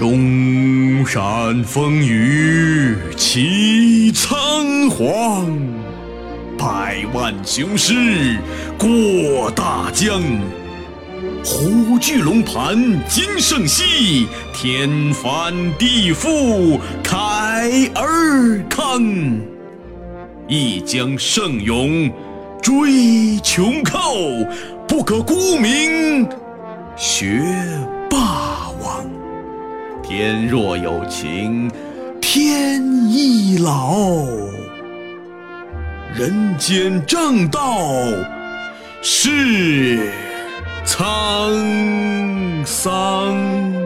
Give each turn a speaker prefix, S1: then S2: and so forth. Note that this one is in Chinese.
S1: 中山风雨起苍黄，百万雄师过大江。虎踞龙盘今胜昔，天翻地覆慨而慷。一将胜勇追穷寇，不可沽名学。天若有情天亦老，人间正道是沧桑。